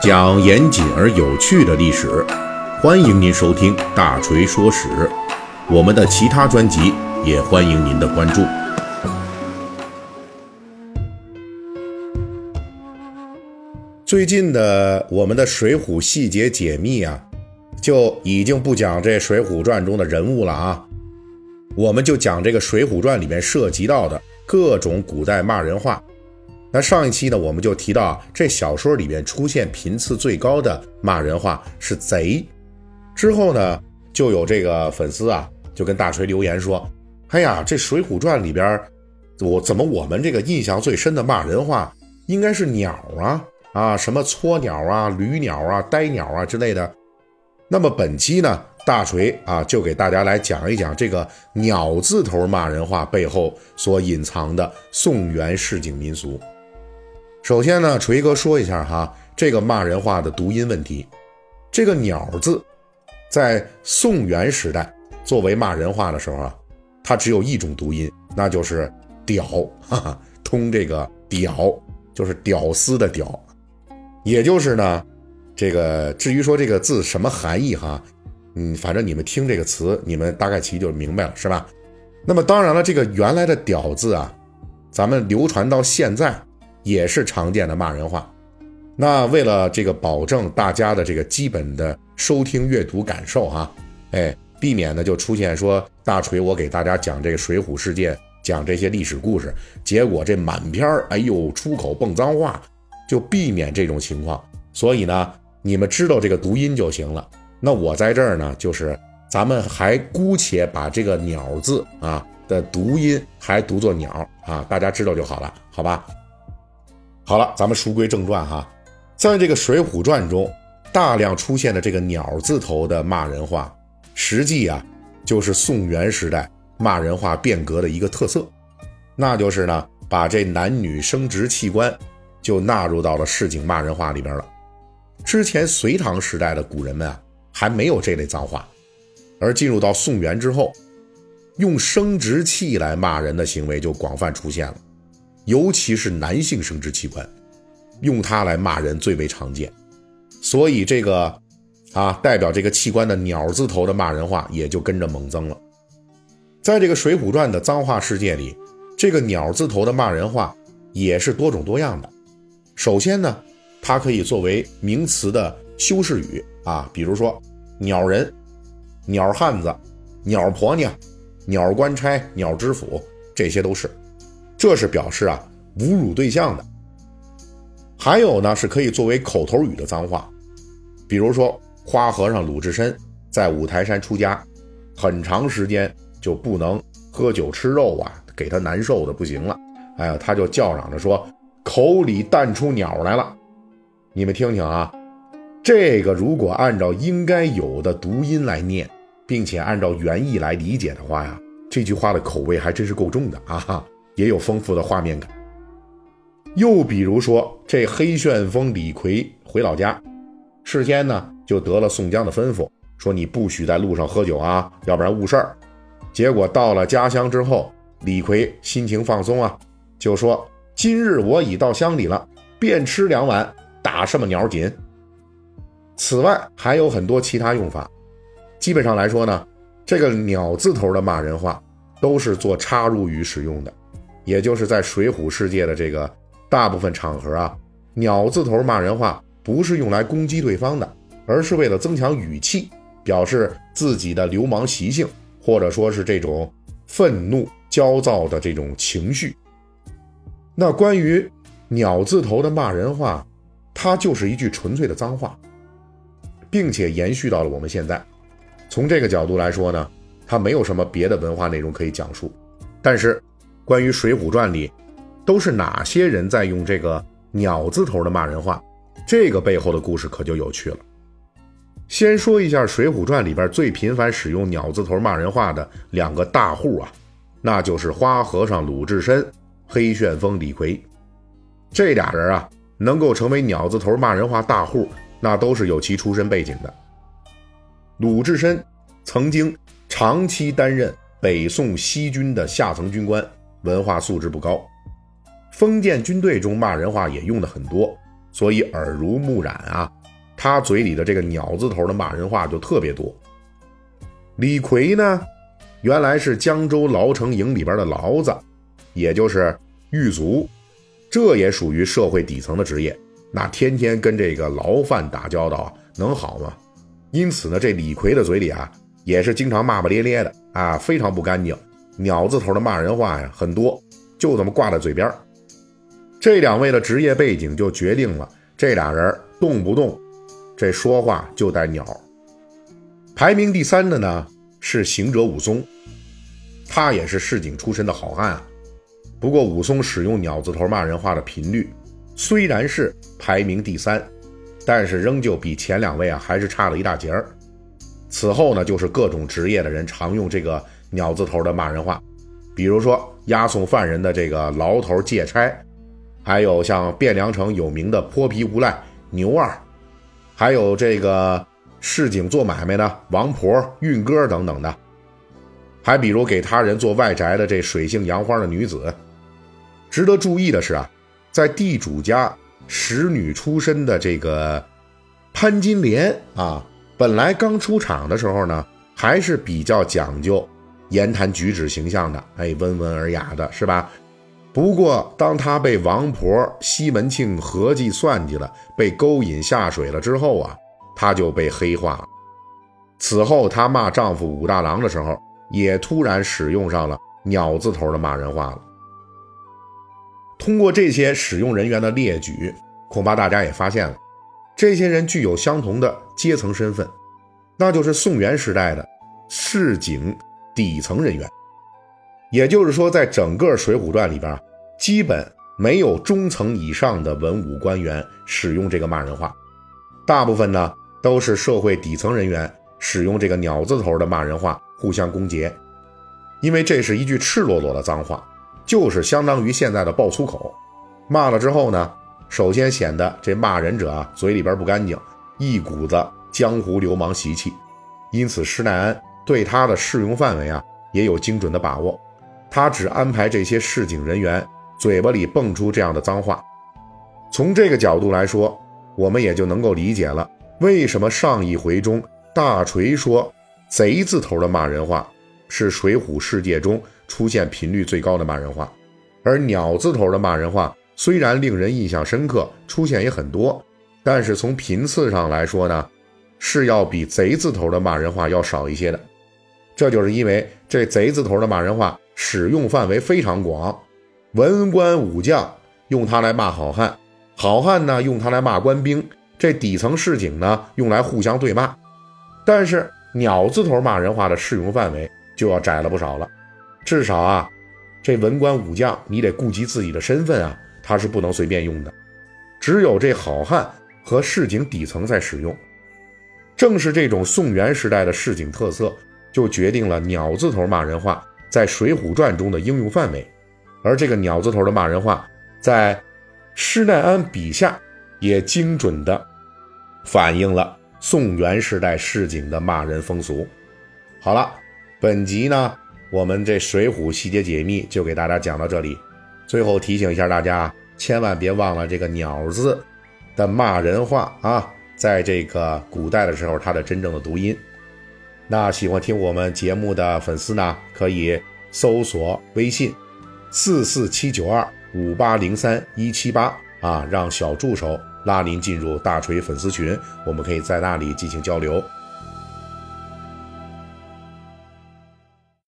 讲严谨而有趣的历史，欢迎您收听《大锤说史》。我们的其他专辑也欢迎您的关注。最近的我们的《水浒细节解密》啊，就已经不讲这《水浒传》中的人物了啊，我们就讲这个《水浒传》里面涉及到的各种古代骂人话。那上一期呢，我们就提到这小说里面出现频次最高的骂人话是“贼”。之后呢，就有这个粉丝啊，就跟大锤留言说：“哎呀，这《水浒传》里边，我怎么我们这个印象最深的骂人话应该是鸟啊？”啊，什么撮鸟啊、驴鸟啊、呆鸟啊之类的。那么本期呢，大锤啊就给大家来讲一讲这个“鸟”字头骂人话背后所隐藏的宋元市井民俗。首先呢，锤哥说一下哈，这个骂人话的读音问题。这个“鸟”字，在宋元时代作为骂人话的时候啊，它只有一种读音，那就是“屌”，哈哈，通这个“屌”，就是屌丝的“屌”。也就是呢，这个至于说这个字什么含义哈，嗯，反正你们听这个词，你们大概其就明白了，是吧？那么当然了，这个原来的“屌”字啊，咱们流传到现在也是常见的骂人话。那为了这个保证大家的这个基本的收听阅读感受哈，哎，避免呢就出现说大锤我给大家讲这个水浒事件，讲这些历史故事，结果这满篇儿哎呦出口蹦脏话。就避免这种情况，所以呢，你们知道这个读音就行了。那我在这儿呢，就是咱们还姑且把这个“鸟”字啊的读音还读作“鸟”啊，大家知道就好了，好吧？好了，咱们书归正传哈，在这个《水浒传》中，大量出现的这个“鸟”字头的骂人话，实际啊，就是宋元时代骂人话变革的一个特色，那就是呢，把这男女生殖器官。就纳入到了市井骂人话里边了。之前隋唐时代的古人们啊，还没有这类脏话，而进入到宋元之后，用生殖器来骂人的行为就广泛出现了，尤其是男性生殖器官，用它来骂人最为常见。所以这个啊，代表这个器官的鸟字头的骂人话也就跟着猛增了。在这个《水浒传》的脏话世界里，这个鸟字头的骂人话也是多种多样的。首先呢，它可以作为名词的修饰语啊，比如说“鸟人”“鸟汉子”“鸟婆娘”“鸟官差”“鸟知府”，这些都是，这是表示啊侮辱对象的。还有呢，是可以作为口头语的脏话，比如说花和尚鲁智深在五台山出家，很长时间就不能喝酒吃肉啊，给他难受的不行了，哎呀，他就叫嚷着说。口里淡出鸟来了，你们听听啊，这个如果按照应该有的读音来念，并且按照原意来理解的话呀，这句话的口味还真是够重的啊，也有丰富的画面感。又比如说，这黑旋风李逵回老家，事先呢就得了宋江的吩咐，说你不许在路上喝酒啊，要不然误事儿。结果到了家乡之后，李逵心情放松啊，就说。今日我已到乡里了，便吃两碗，打什么鸟紧。此外还有很多其他用法，基本上来说呢，这个鸟字头的骂人话都是做插入语使用的，也就是在水浒世界的这个大部分场合啊，鸟字头骂人话不是用来攻击对方的，而是为了增强语气，表示自己的流氓习性，或者说是这种愤怒、焦躁的这种情绪。那关于“鸟”字头的骂人话，它就是一句纯粹的脏话，并且延续到了我们现在。从这个角度来说呢，它没有什么别的文化内容可以讲述。但是，关于《水浒传》里都是哪些人在用这个“鸟”字头的骂人话，这个背后的故事可就有趣了。先说一下《水浒传》里边最频繁使用“鸟”字头骂人话的两个大户啊，那就是花和尚鲁智深。黑旋风李逵，这俩人啊，能够成为鸟字头骂人话大户，那都是有其出身背景的。鲁智深曾经长期担任北宋西军的下层军官，文化素质不高。封建军队中骂人话也用的很多，所以耳濡目染啊，他嘴里的这个鸟字头的骂人话就特别多。李逵呢，原来是江州牢城营里边的牢子，也就是狱卒，这也属于社会底层的职业。那天天跟这个牢犯打交道，能好吗？因此呢，这李逵的嘴里啊，也是经常骂骂咧咧的啊，非常不干净。鸟字头的骂人话呀，很多，就这么挂在嘴边这两位的职业背景就决定了，这俩人动不动这说话就带鸟。排名第三的呢是行者武松，他也是市井出身的好汉啊。不过武松使用鸟字头骂人话的频率虽然是排名第三，但是仍旧比前两位啊还是差了一大截儿。此后呢，就是各种职业的人常用这个鸟字头的骂人话，比如说押送犯人的这个牢头借差，还有像汴梁城有名的泼皮无赖牛二，还有这个。市井做买卖的王婆、运哥等等的，还比如给他人做外宅的这水性杨花的女子。值得注意的是啊，在地主家使女出身的这个潘金莲啊，本来刚出场的时候呢，还是比较讲究言谈举止形象的，哎，温文尔雅的是吧？不过，当她被王婆西门庆合计算计了，被勾引下水了之后啊。她就被黑化了。此后，她骂丈夫武大郎的时候，也突然使用上了鸟字头的骂人话了。通过这些使用人员的列举，恐怕大家也发现了，这些人具有相同的阶层身份，那就是宋元时代的市井底层人员。也就是说，在整个《水浒传》里边，基本没有中层以上的文武官员使用这个骂人话，大部分呢。都是社会底层人员使用这个鸟字头的骂人话互相攻讦，因为这是一句赤裸裸的脏话，就是相当于现在的爆粗口。骂了之后呢，首先显得这骂人者啊嘴里边不干净，一股子江湖流氓习气。因此施耐庵对他的适用范围啊也有精准的把握，他只安排这些市井人员嘴巴里蹦出这样的脏话。从这个角度来说，我们也就能够理解了。为什么上一回中大锤说“贼”字头的骂人话是水浒世界中出现频率最高的骂人话，而“鸟”字头的骂人话虽然令人印象深刻，出现也很多，但是从频次上来说呢，是要比“贼”字头的骂人话要少一些的。这就是因为这“贼”字头的骂人话使用范围非常广，文官武将用它来骂好汉，好汉呢用它来骂官兵。这底层市井呢，用来互相对骂，但是鸟字头骂人话的适用范围就要窄了不少了。至少啊，这文官武将你得顾及自己的身份啊，他是不能随便用的。只有这好汉和市井底层在使用。正是这种宋元时代的市井特色，就决定了鸟字头骂人话在《水浒传》中的应用范围。而这个鸟字头的骂人话，在施耐庵笔下。也精准地反映了宋元时代市井的骂人风俗。好了，本集呢，我们这《水浒细节解密》就给大家讲到这里。最后提醒一下大家，千万别忘了这个“鸟”字的骂人话啊，在这个古代的时候，它的真正的读音。那喜欢听我们节目的粉丝呢，可以搜索微信四四七九二五八零三一七八啊，让小助手。拉您进入大锤粉丝群，我们可以在那里进行交流。